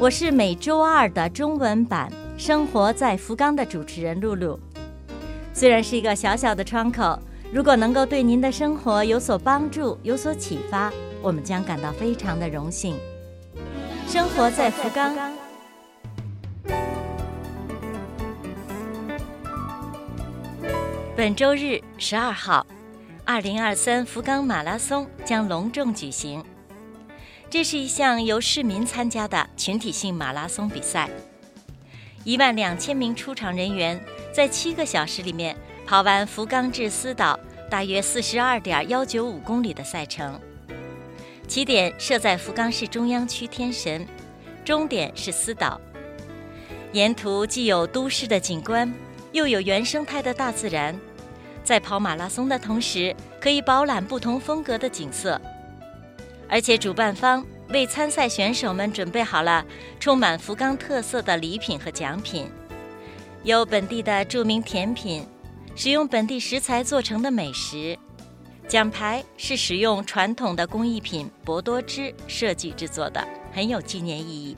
我是每周二的中文版《生活在福冈》的主持人露露。虽然是一个小小的窗口，如果能够对您的生活有所帮助、有所启发，我们将感到非常的荣幸。生活在福冈。本周日十二号，二零二三福冈马拉松将隆重举行。这是一项由市民参加的群体性马拉松比赛，一万两千名出场人员在七个小时里面跑完福冈至思岛大约四十二点幺九五公里的赛程。起点设在福冈市中央区天神，终点是思岛。沿途既有都市的景观，又有原生态的大自然，在跑马拉松的同时，可以饱览不同风格的景色。而且主办方为参赛选手们准备好了充满福冈特色的礼品和奖品，有本地的著名甜品，使用本地食材做成的美食。奖牌是使用传统的工艺品博多织设计制作的，很有纪念意义。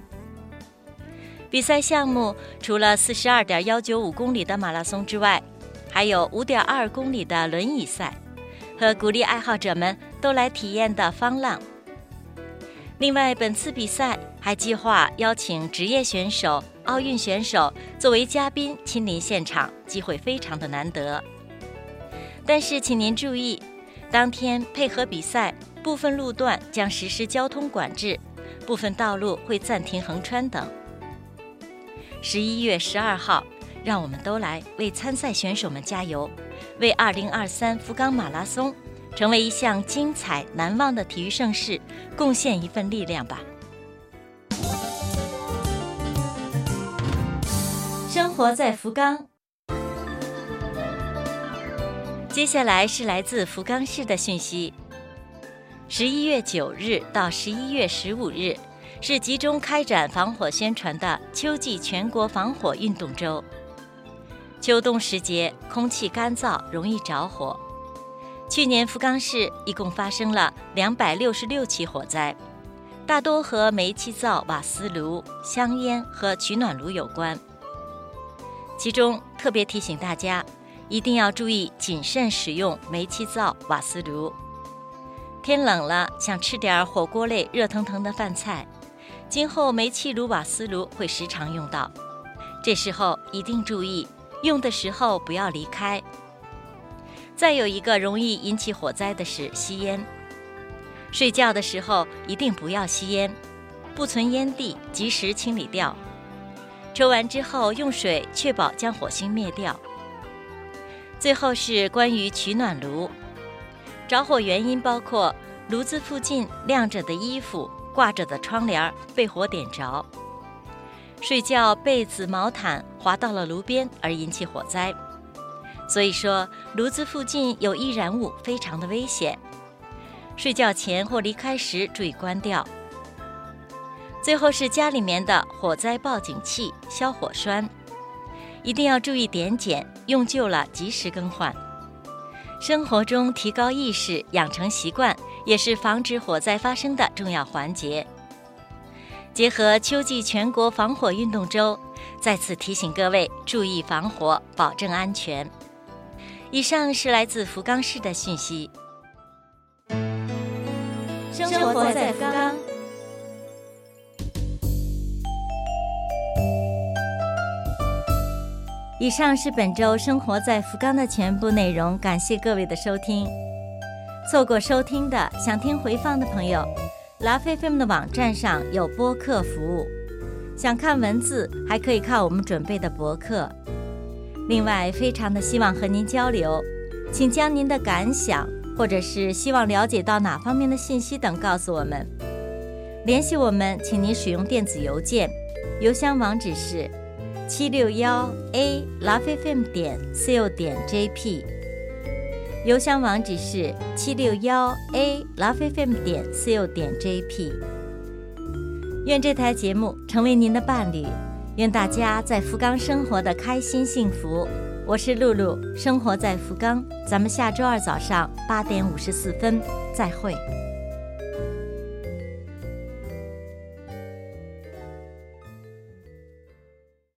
比赛项目除了四十二点幺九五公里的马拉松之外，还有五点二公里的轮椅赛，和鼓励爱好者们都来体验的方浪。另外，本次比赛还计划邀请职业选手、奥运选手作为嘉宾亲临现场，机会非常的难得。但是，请您注意，当天配合比赛，部分路段将实施交通管制，部分道路会暂停横穿等。十一月十二号，让我们都来为参赛选手们加油，为二零二三福冈马拉松。成为一项精彩难忘的体育盛事，贡献一份力量吧。生活在福冈。接下来是来自福冈市的讯息。十一月九日到十一月十五日是集中开展防火宣传的秋季全国防火运动周。秋冬时节，空气干燥，容易着火。去年福冈市一共发生了两百六十六起火灾，大多和煤气灶、瓦斯炉、香烟和取暖炉有关。其中特别提醒大家，一定要注意谨慎使用煤气灶、瓦斯炉。天冷了，想吃点火锅类热腾腾的饭菜，今后煤气炉、瓦斯炉会时常用到，这时候一定注意，用的时候不要离开。再有一个容易引起火灾的是吸烟。睡觉的时候一定不要吸烟，不存烟蒂及时清理掉。抽完之后用水确保将火星灭掉。最后是关于取暖炉，着火原因包括炉子附近晾着的衣服、挂着的窗帘被火点着，睡觉被子、毛毯滑到了炉边而引起火灾。所以说，炉子附近有易燃物，非常的危险。睡觉前或离开时注意关掉。最后是家里面的火灾报警器、消火栓，一定要注意点检，用旧了及时更换。生活中提高意识、养成习惯，也是防止火灾发生的重要环节。结合秋季全国防火运动周，再次提醒各位注意防火，保证安全。以上是来自福冈市的讯息。生活在福冈。以上是本周生活在福冈的全部内容，感谢各位的收听。错过收听的，想听回放的朋友，拉菲菲们的网站上有播客服务。想看文字，还可以看我们准备的博客。另外，非常的希望和您交流，请将您的感想或者是希望了解到哪方面的信息等告诉我们。联系我们，请您使用电子邮件邮箱网址是七六幺 a lovefm 点 co 点 jp。邮箱网址是七六幺 a lovefm 点 co 点 jp。愿这台节目成为您的伴侣，愿大家在福冈生活的开心幸福。我是露露，生活在福冈，咱们下周二早上八点五十四分再会。